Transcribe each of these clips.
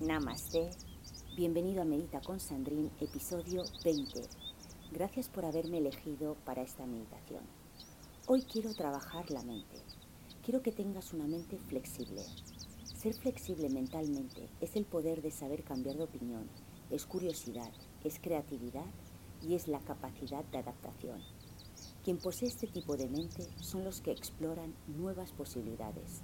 Namaste. Bienvenido a Medita con Sandrine, episodio 20. Gracias por haberme elegido para esta meditación. Hoy quiero trabajar la mente. Quiero que tengas una mente flexible. Ser flexible mentalmente es el poder de saber cambiar de opinión, es curiosidad, es creatividad y es la capacidad de adaptación. Quien posee este tipo de mente son los que exploran nuevas posibilidades,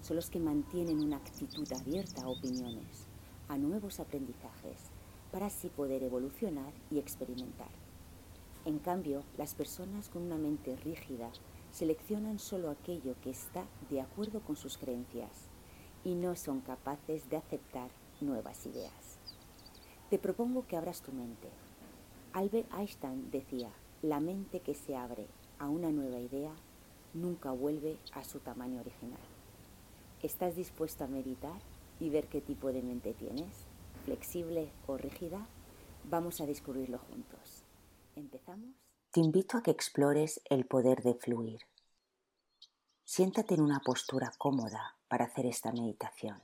son los que mantienen una actitud abierta a opiniones, a nuevos aprendizajes, para así poder evolucionar y experimentar. En cambio, las personas con una mente rígida seleccionan solo aquello que está de acuerdo con sus creencias y no son capaces de aceptar nuevas ideas. Te propongo que abras tu mente. Albert Einstein decía, la mente que se abre a una nueva idea nunca vuelve a su tamaño original. ¿Estás dispuesto a meditar y ver qué tipo de mente tienes? ¿Flexible o rígida? Vamos a descubrirlo juntos. ¿Empezamos? Te invito a que explores el poder de fluir. Siéntate en una postura cómoda para hacer esta meditación.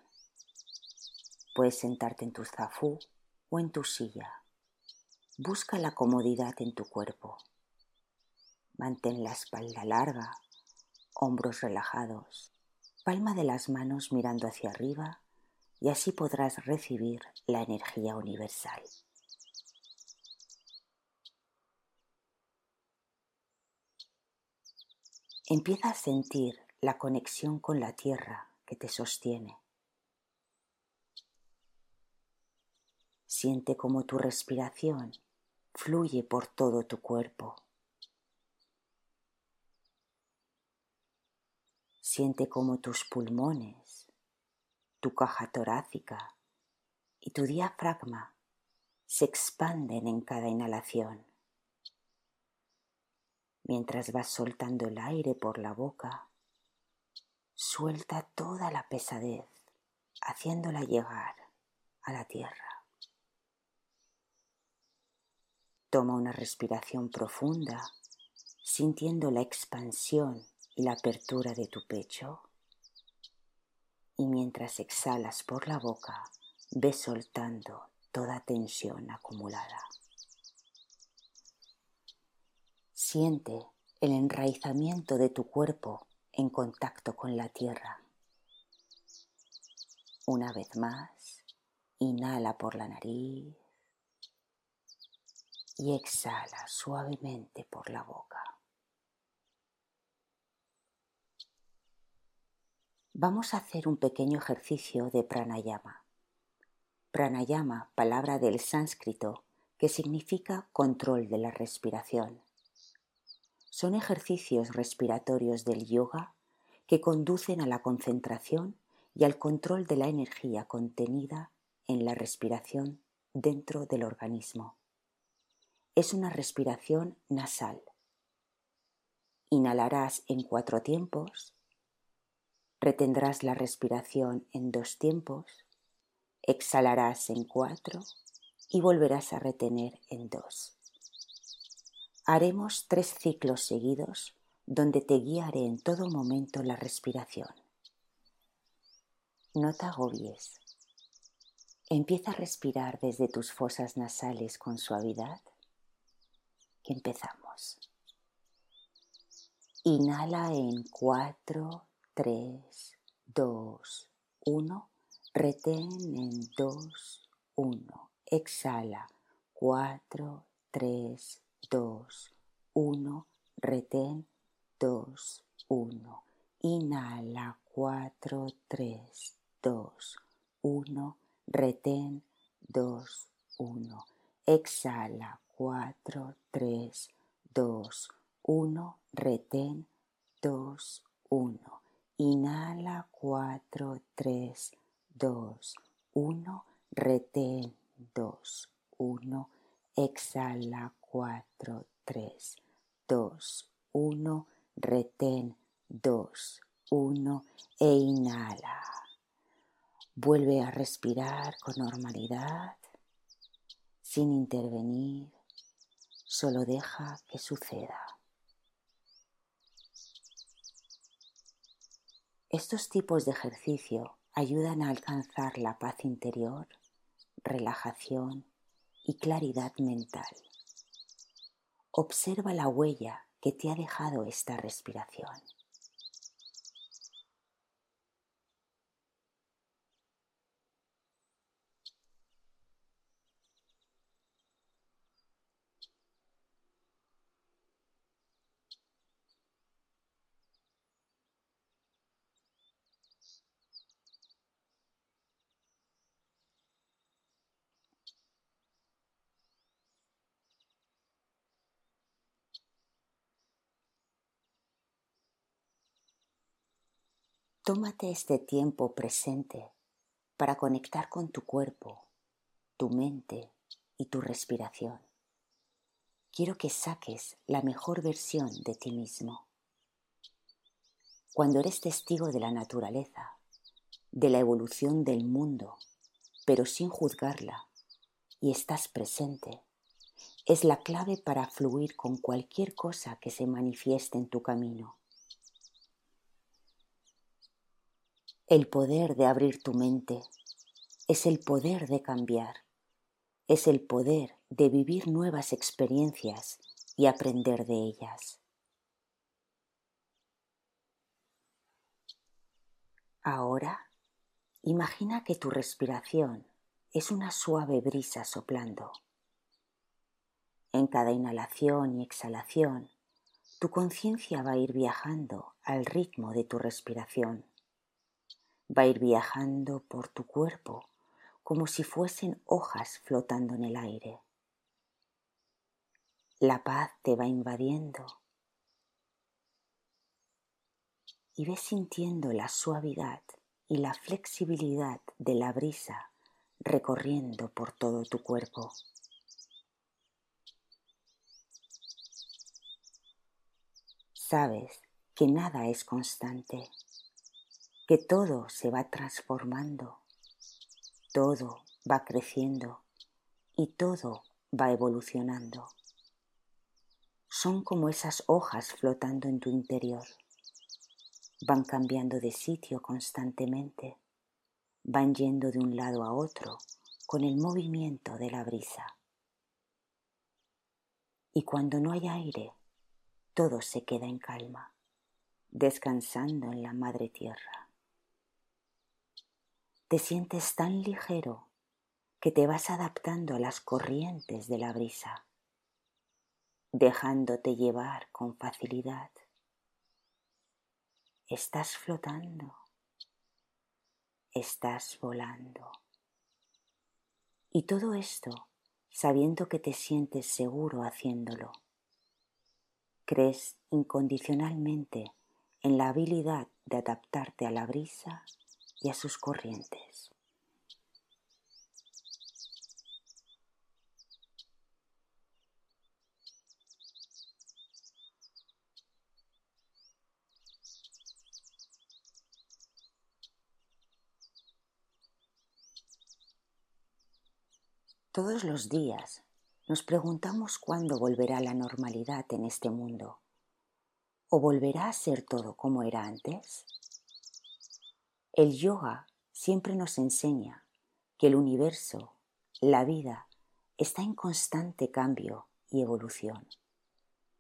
Puedes sentarte en tu zafú o en tu silla. Busca la comodidad en tu cuerpo. Mantén la espalda larga, hombros relajados, palma de las manos mirando hacia arriba y así podrás recibir la energía universal. Empieza a sentir la conexión con la tierra que te sostiene. Siente como tu respiración fluye por todo tu cuerpo. Siente como tus pulmones, tu caja torácica y tu diafragma se expanden en cada inhalación. Mientras vas soltando el aire por la boca, suelta toda la pesadez, haciéndola llegar a la tierra. Toma una respiración profunda, sintiendo la expansión y la apertura de tu pecho. Y mientras exhalas por la boca, ves soltando toda tensión acumulada. Siente el enraizamiento de tu cuerpo en contacto con la tierra. Una vez más, inhala por la nariz y exhala suavemente por la boca. Vamos a hacer un pequeño ejercicio de pranayama. Pranayama, palabra del sánscrito que significa control de la respiración. Son ejercicios respiratorios del yoga que conducen a la concentración y al control de la energía contenida en la respiración dentro del organismo. Es una respiración nasal. Inhalarás en cuatro tiempos Retendrás la respiración en dos tiempos, exhalarás en cuatro y volverás a retener en dos. Haremos tres ciclos seguidos donde te guiaré en todo momento la respiración. No te agobies. Empieza a respirar desde tus fosas nasales con suavidad. Empezamos. Inhala en cuatro, 3, 2, 1. Retén en 2, 1. Exhala. 4, 3, 2, 1. Retén 2, 1. Inhala. 4, 3, 2, 1. Retén 2, 1. Exhala. 4, 3, 2, 1. Retén 2, 1. Inhala 4, 3, 2, 1. Retén 2, 1. Exhala 4, 3, 2, 1. Retén 2, 1. E inhala. Vuelve a respirar con normalidad, sin intervenir. Solo deja que suceda. Estos tipos de ejercicio ayudan a alcanzar la paz interior, relajación y claridad mental. Observa la huella que te ha dejado esta respiración. Tómate este tiempo presente para conectar con tu cuerpo, tu mente y tu respiración. Quiero que saques la mejor versión de ti mismo. Cuando eres testigo de la naturaleza, de la evolución del mundo, pero sin juzgarla, y estás presente, es la clave para fluir con cualquier cosa que se manifieste en tu camino. El poder de abrir tu mente es el poder de cambiar, es el poder de vivir nuevas experiencias y aprender de ellas. Ahora, imagina que tu respiración es una suave brisa soplando. En cada inhalación y exhalación, tu conciencia va a ir viajando al ritmo de tu respiración va a ir viajando por tu cuerpo como si fuesen hojas flotando en el aire. La paz te va invadiendo y ves sintiendo la suavidad y la flexibilidad de la brisa recorriendo por todo tu cuerpo. Sabes que nada es constante que todo se va transformando, todo va creciendo y todo va evolucionando. Son como esas hojas flotando en tu interior. Van cambiando de sitio constantemente, van yendo de un lado a otro con el movimiento de la brisa. Y cuando no hay aire, todo se queda en calma, descansando en la madre tierra te sientes tan ligero que te vas adaptando a las corrientes de la brisa, dejándote llevar con facilidad. Estás flotando, estás volando. Y todo esto sabiendo que te sientes seguro haciéndolo. Crees incondicionalmente en la habilidad de adaptarte a la brisa y a sus corrientes. Todos los días nos preguntamos cuándo volverá la normalidad en este mundo. ¿O volverá a ser todo como era antes? El yoga siempre nos enseña que el universo, la vida, está en constante cambio y evolución.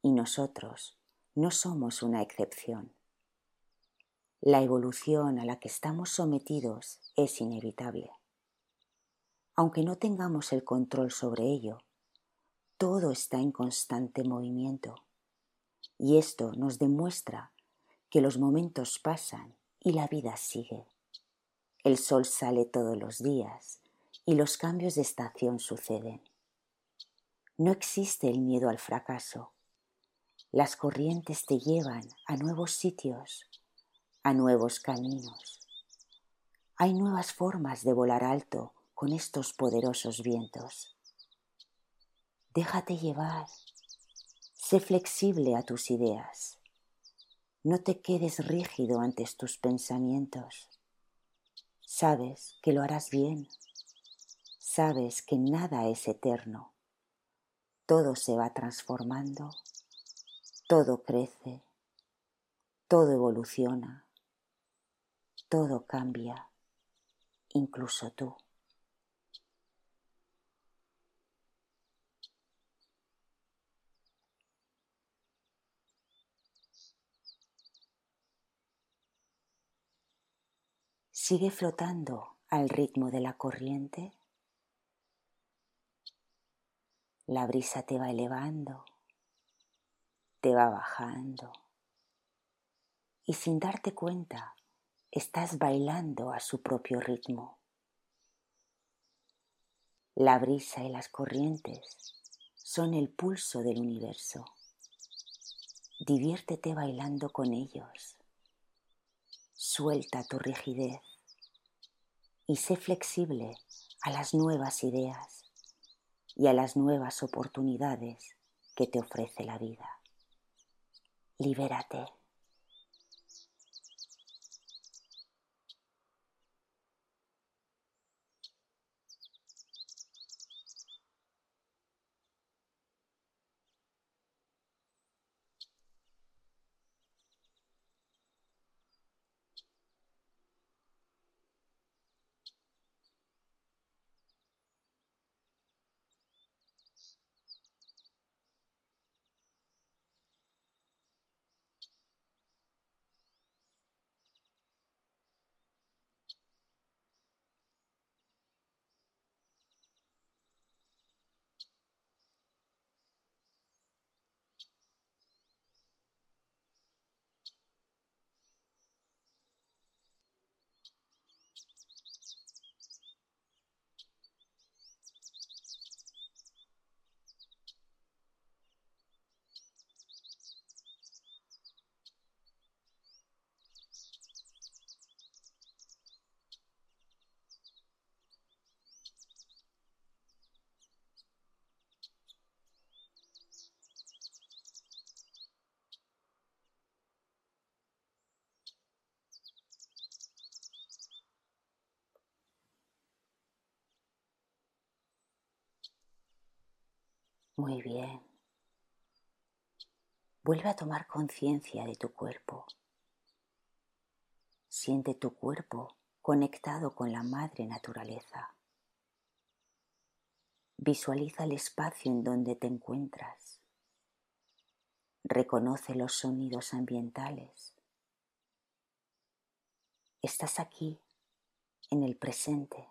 Y nosotros no somos una excepción. La evolución a la que estamos sometidos es inevitable. Aunque no tengamos el control sobre ello, todo está en constante movimiento. Y esto nos demuestra que los momentos pasan y la vida sigue. El sol sale todos los días y los cambios de estación suceden. No existe el miedo al fracaso. Las corrientes te llevan a nuevos sitios, a nuevos caminos. Hay nuevas formas de volar alto con estos poderosos vientos. Déjate llevar. Sé flexible a tus ideas. No te quedes rígido ante tus pensamientos. Sabes que lo harás bien. Sabes que nada es eterno. Todo se va transformando. Todo crece. Todo evoluciona. Todo cambia. incluso tú. Sigue flotando al ritmo de la corriente. La brisa te va elevando, te va bajando y sin darte cuenta estás bailando a su propio ritmo. La brisa y las corrientes son el pulso del universo. Diviértete bailando con ellos. Suelta tu rigidez y sé flexible a las nuevas ideas y a las nuevas oportunidades que te ofrece la vida. Libérate. Muy bien. Vuelve a tomar conciencia de tu cuerpo. Siente tu cuerpo conectado con la madre naturaleza. Visualiza el espacio en donde te encuentras. Reconoce los sonidos ambientales. Estás aquí, en el presente.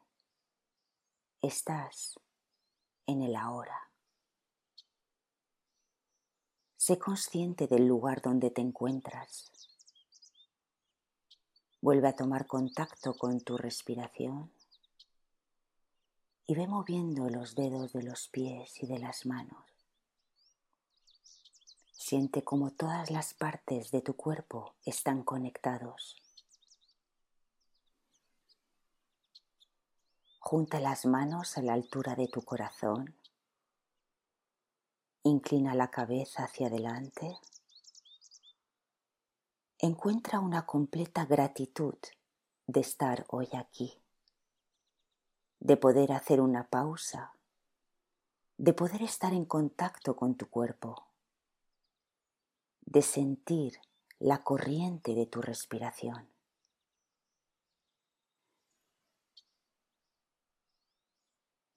Estás en el ahora. Sé consciente del lugar donde te encuentras. Vuelve a tomar contacto con tu respiración y ve moviendo los dedos de los pies y de las manos. Siente como todas las partes de tu cuerpo están conectados. Junta las manos a la altura de tu corazón Inclina la cabeza hacia adelante. Encuentra una completa gratitud de estar hoy aquí, de poder hacer una pausa, de poder estar en contacto con tu cuerpo, de sentir la corriente de tu respiración.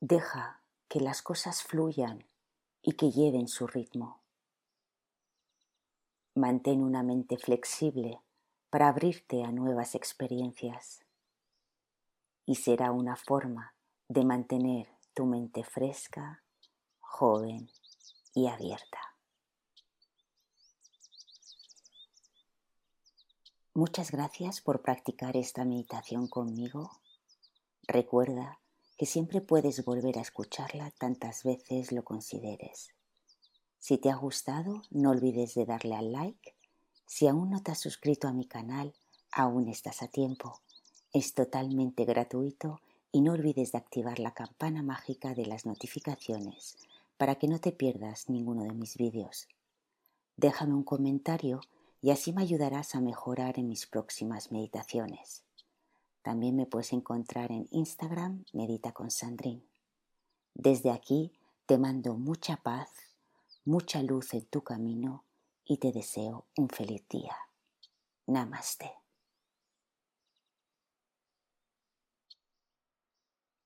Deja que las cosas fluyan y que lleven su ritmo. Mantén una mente flexible para abrirte a nuevas experiencias y será una forma de mantener tu mente fresca, joven y abierta. Muchas gracias por practicar esta meditación conmigo. Recuerda que siempre puedes volver a escucharla tantas veces lo consideres. Si te ha gustado, no olvides de darle al like. Si aún no te has suscrito a mi canal, aún estás a tiempo. Es totalmente gratuito y no olvides de activar la campana mágica de las notificaciones para que no te pierdas ninguno de mis vídeos. Déjame un comentario y así me ayudarás a mejorar en mis próximas meditaciones. También me puedes encontrar en Instagram, Medita con Sandrine. Desde aquí te mando mucha paz, mucha luz en tu camino y te deseo un feliz día. Namaste.